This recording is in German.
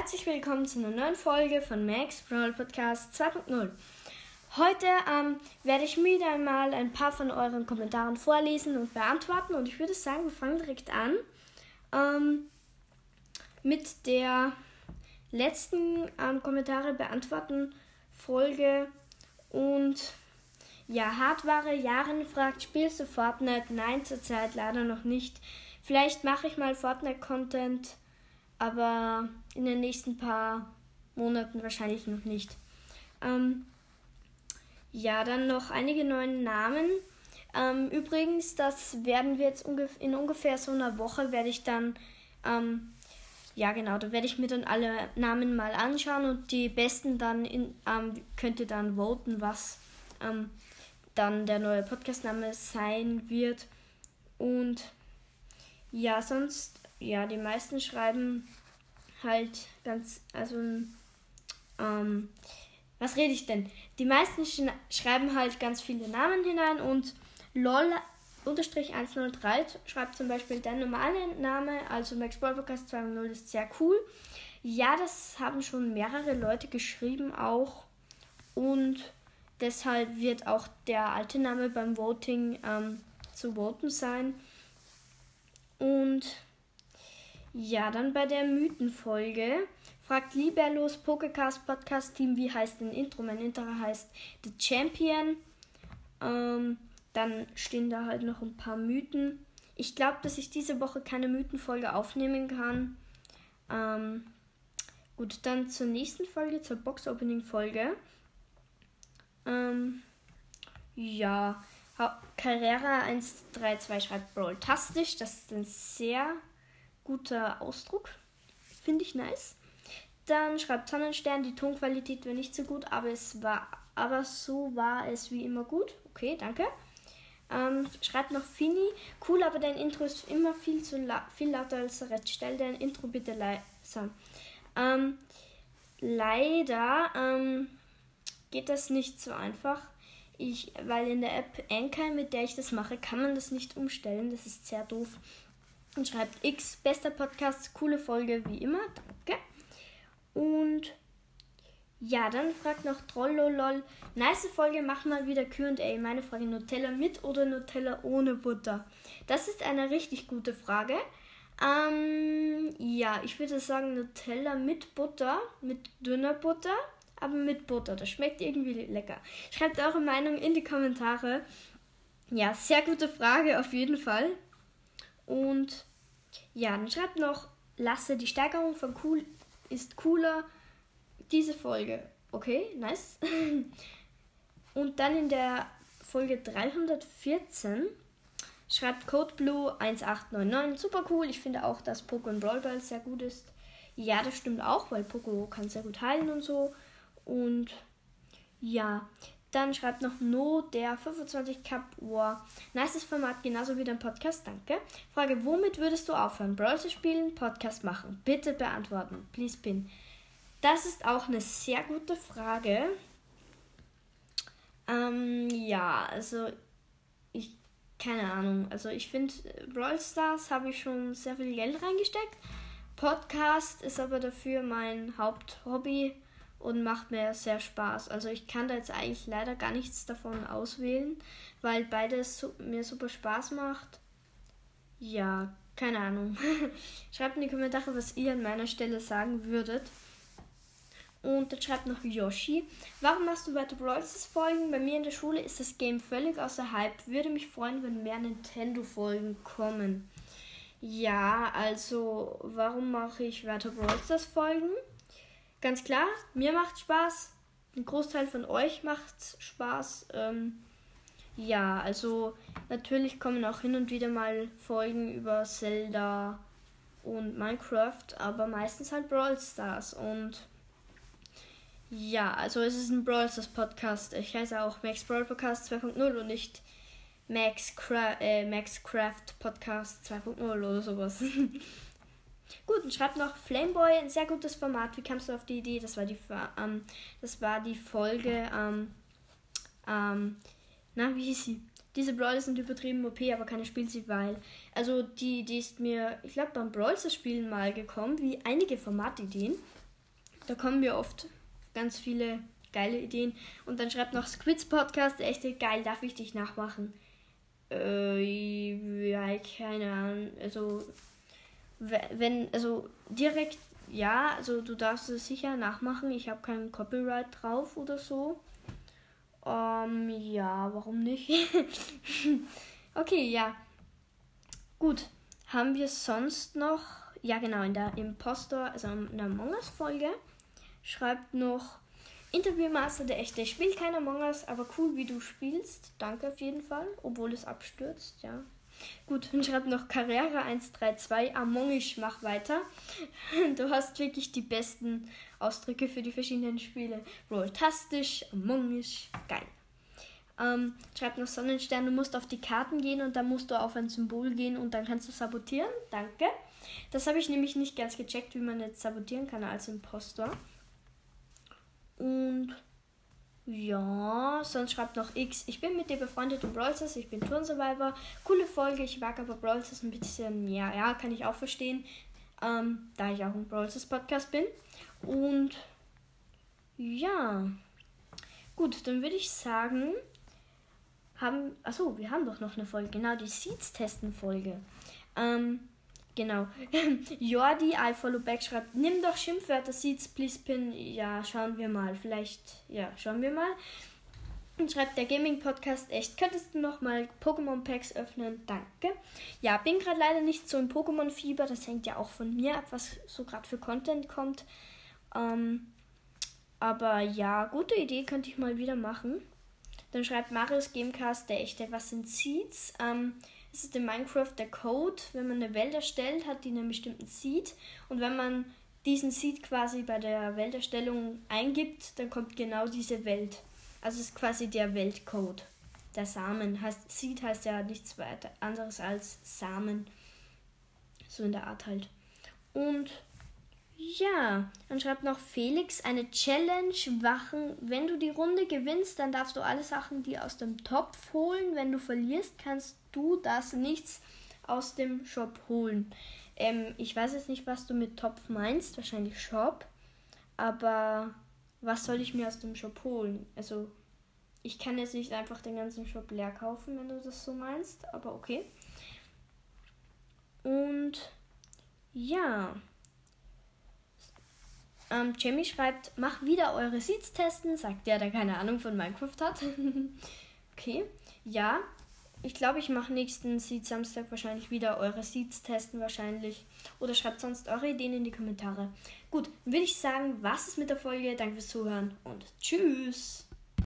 Herzlich willkommen zu einer neuen Folge von Max Brawl Podcast 2.0. Heute ähm, werde ich wieder einmal ein paar von euren Kommentaren vorlesen und beantworten und ich würde sagen, wir fangen direkt an ähm, mit der letzten ähm, Kommentare beantworten Folge und ja, Hardware Jaren fragt, spielst du Fortnite? Nein, zurzeit leider noch nicht. Vielleicht mache ich mal Fortnite-Content, aber in den nächsten paar Monaten wahrscheinlich noch nicht. Ähm, ja, dann noch einige neue Namen. Ähm, übrigens, das werden wir jetzt ungef in ungefähr so einer Woche werde ich dann, ähm, ja genau, da werde ich mir dann alle Namen mal anschauen und die besten dann in, ähm, könnt ihr dann voten, was ähm, dann der neue Podcastname sein wird. Und ja, sonst, ja, die meisten schreiben halt ganz, also, ähm, was rede ich denn? Die meisten sch schreiben halt ganz viele Namen hinein und lol unterstrich 103 schreibt zum Beispiel der normale Name, also Max Podcast 2.0 ist sehr cool. Ja, das haben schon mehrere Leute geschrieben auch und deshalb wird auch der alte Name beim Voting ähm, zu voten sein. Und ja, dann bei der Mythenfolge fragt Liberlos Pokécast Podcast Team, wie heißt denn Intro? Mein Intro heißt The Champion. Ähm, dann stehen da halt noch ein paar Mythen. Ich glaube, dass ich diese Woche keine Mythenfolge aufnehmen kann. Ähm, gut, dann zur nächsten Folge, zur Box-Opening-Folge. Ähm, ja, Carrera 132 schreibt Brawl-tastisch. Das ist ein sehr guter Ausdruck. Finde ich nice. Dann schreibt Sonnenstern, die Tonqualität war nicht so gut, aber es war, aber so war es wie immer gut. Okay, danke. Ähm, schreibt noch Fini, cool, aber dein Intro ist immer viel zu la viel lauter als der Rest. Stell dein Intro bitte leiser. Ähm, leider ähm, geht das nicht so einfach. Ich, weil in der App Anchor, mit der ich das mache, kann man das nicht umstellen. Das ist sehr doof. Und schreibt X, bester Podcast, coole Folge wie immer. Danke. Und ja, dann fragt noch Trollolol. Nice Folge, mach mal wieder QA. Meine Frage: Nutella mit oder Nutella ohne Butter? Das ist eine richtig gute Frage. Ähm, ja, ich würde sagen Nutella mit Butter, mit dünner Butter, aber mit Butter. Das schmeckt irgendwie lecker. Schreibt eure Meinung in die Kommentare. Ja, sehr gute Frage auf jeden Fall. Und ja, dann schreibt noch, lasse die Steigerung von cool ist cooler. Diese Folge. Okay, nice. Und dann in der Folge 314 schreibt CodeBlue1899. Super cool. Ich finde auch, dass Pokémon Brawl Ball sehr gut ist. Ja, das stimmt auch, weil Poco kann sehr gut heilen und so. Und ja, dann schreibt noch No, der 25 Cup War. Nices Format, genauso wie dein Podcast, danke. Frage, womit würdest du aufhören? Brawl zu spielen, Podcast machen? Bitte beantworten. Please pin. Das ist auch eine sehr gute Frage. Ähm, ja, also ich, keine Ahnung. Also ich finde, Brawl Stars habe ich schon sehr viel Geld reingesteckt. Podcast ist aber dafür mein Haupthobby und macht mir sehr Spaß. Also ich kann da jetzt eigentlich leider gar nichts davon auswählen, weil beides mir super Spaß macht. Ja, keine Ahnung. schreibt in die Kommentare, was ihr an meiner Stelle sagen würdet. Und dann schreibt noch Yoshi. Warum machst du weiter Brawl Folgen? Bei mir in der Schule ist das Game völlig außer Hype. Würde mich freuen, wenn mehr Nintendo-Folgen kommen. Ja, also, warum mache ich weiter Brawl Folgen? Ganz klar, mir macht Spaß. Ein Großteil von euch macht Spaß. Ähm, ja, also natürlich kommen auch hin und wieder mal Folgen über Zelda und Minecraft, aber meistens halt Brawl Stars und ja, also es ist ein Brawl Stars Podcast. Ich heiße auch Max Brawl Podcast 2.0 und nicht Max, Cra äh, Max Craft Podcast 2.0 oder sowas. Gut, und schreibt noch Flameboy, ein sehr gutes Format. Wie kamst du auf die Idee? Das war die, ähm, das war die Folge, ähm, ähm, na, wie hieß sie? Diese Brawler sind übertrieben OP, aber keine spielt sie, weil. Also, die, die ist mir, ich glaube, beim Brawlers Spielen mal gekommen, wie einige Formatideen. Da kommen mir oft ganz viele geile Ideen. Und dann schreibt noch Squids Podcast, echt geil, darf ich dich nachmachen? Äh, ja, keine Ahnung. Also, wenn, also direkt, ja, also du darfst es sicher nachmachen. Ich habe keinen Copyright drauf oder so. Ähm, ja, warum nicht? okay, ja. Gut. Haben wir sonst noch, ja genau, in der Impostor, also in der Among Us Folge, schreibt noch Interviewmaster, der echte spielt kein Among Us, aber cool, wie du spielst. Danke auf jeden Fall, obwohl es abstürzt, ja. Gut, und schreibt noch Karriere 132, Among Us, mach weiter. Du hast wirklich die besten Ausdrücke für die verschiedenen Spiele. Rolltastisch, Among Us, geil. Ähm, schreibt noch Sonnenstern, du musst auf die Karten gehen und dann musst du auf ein Symbol gehen und dann kannst du sabotieren. Danke. Das habe ich nämlich nicht ganz gecheckt, wie man jetzt sabotieren kann als Impostor. Und ja, sonst schreibt noch X. Ich bin mit dir befreundet in Brawl Stars. Ich bin Turn-Survivor. Coole Folge. Ich mag aber Brawl Stars ein bisschen. Ja, ja, kann ich auch verstehen. Ähm, da ich auch ein Brawl Stars Podcast bin. Und ja. Gut, dann würde ich sagen, haben. Achso, wir haben doch noch eine Folge. Genau, die Seeds-Testen-Folge. Ähm, Genau. Jordi, I follow back schreibt, nimm doch Schimpfwörter, Seeds, please pin. Ja, schauen wir mal. Vielleicht, ja, schauen wir mal. Und schreibt der Gaming Podcast echt, könntest du noch mal Pokémon Packs öffnen? Danke. Ja, bin gerade leider nicht so im Pokémon Fieber, das hängt ja auch von mir ab, was so gerade für Content kommt. Ähm, aber ja, gute Idee könnte ich mal wieder machen. Dann schreibt Marius Gamecast, der echte, was sind Seeds? Ähm, es ist in Minecraft der Code. Wenn man eine Welt erstellt, hat die einen bestimmten Seed. Und wenn man diesen Seed quasi bei der Welterstellung eingibt, dann kommt genau diese Welt. Also es ist quasi der Weltcode. Der Samen heißt, Seed heißt ja nichts weiter anderes als Samen. So in der Art halt. Und ja, dann schreibt noch Felix eine Challenge machen. Wenn du die Runde gewinnst, dann darfst du alle Sachen, die aus dem Topf holen. Wenn du verlierst, kannst du das nichts aus dem Shop holen. Ähm, ich weiß jetzt nicht, was du mit Topf meinst. Wahrscheinlich Shop. Aber was soll ich mir aus dem Shop holen? Also, ich kann jetzt nicht einfach den ganzen Shop leer kaufen, wenn du das so meinst. Aber okay. Und ja. Ähm, Jamie schreibt, mach wieder eure Seeds testen, sagt der, der keine Ahnung von Minecraft hat. okay, ja. Ich glaube, ich mache nächsten Seed Samstag wahrscheinlich wieder eure Seeds testen wahrscheinlich. Oder schreibt sonst eure Ideen in die Kommentare. Gut, würde ich sagen, was ist mit der Folge? Danke fürs Zuhören und tschüss.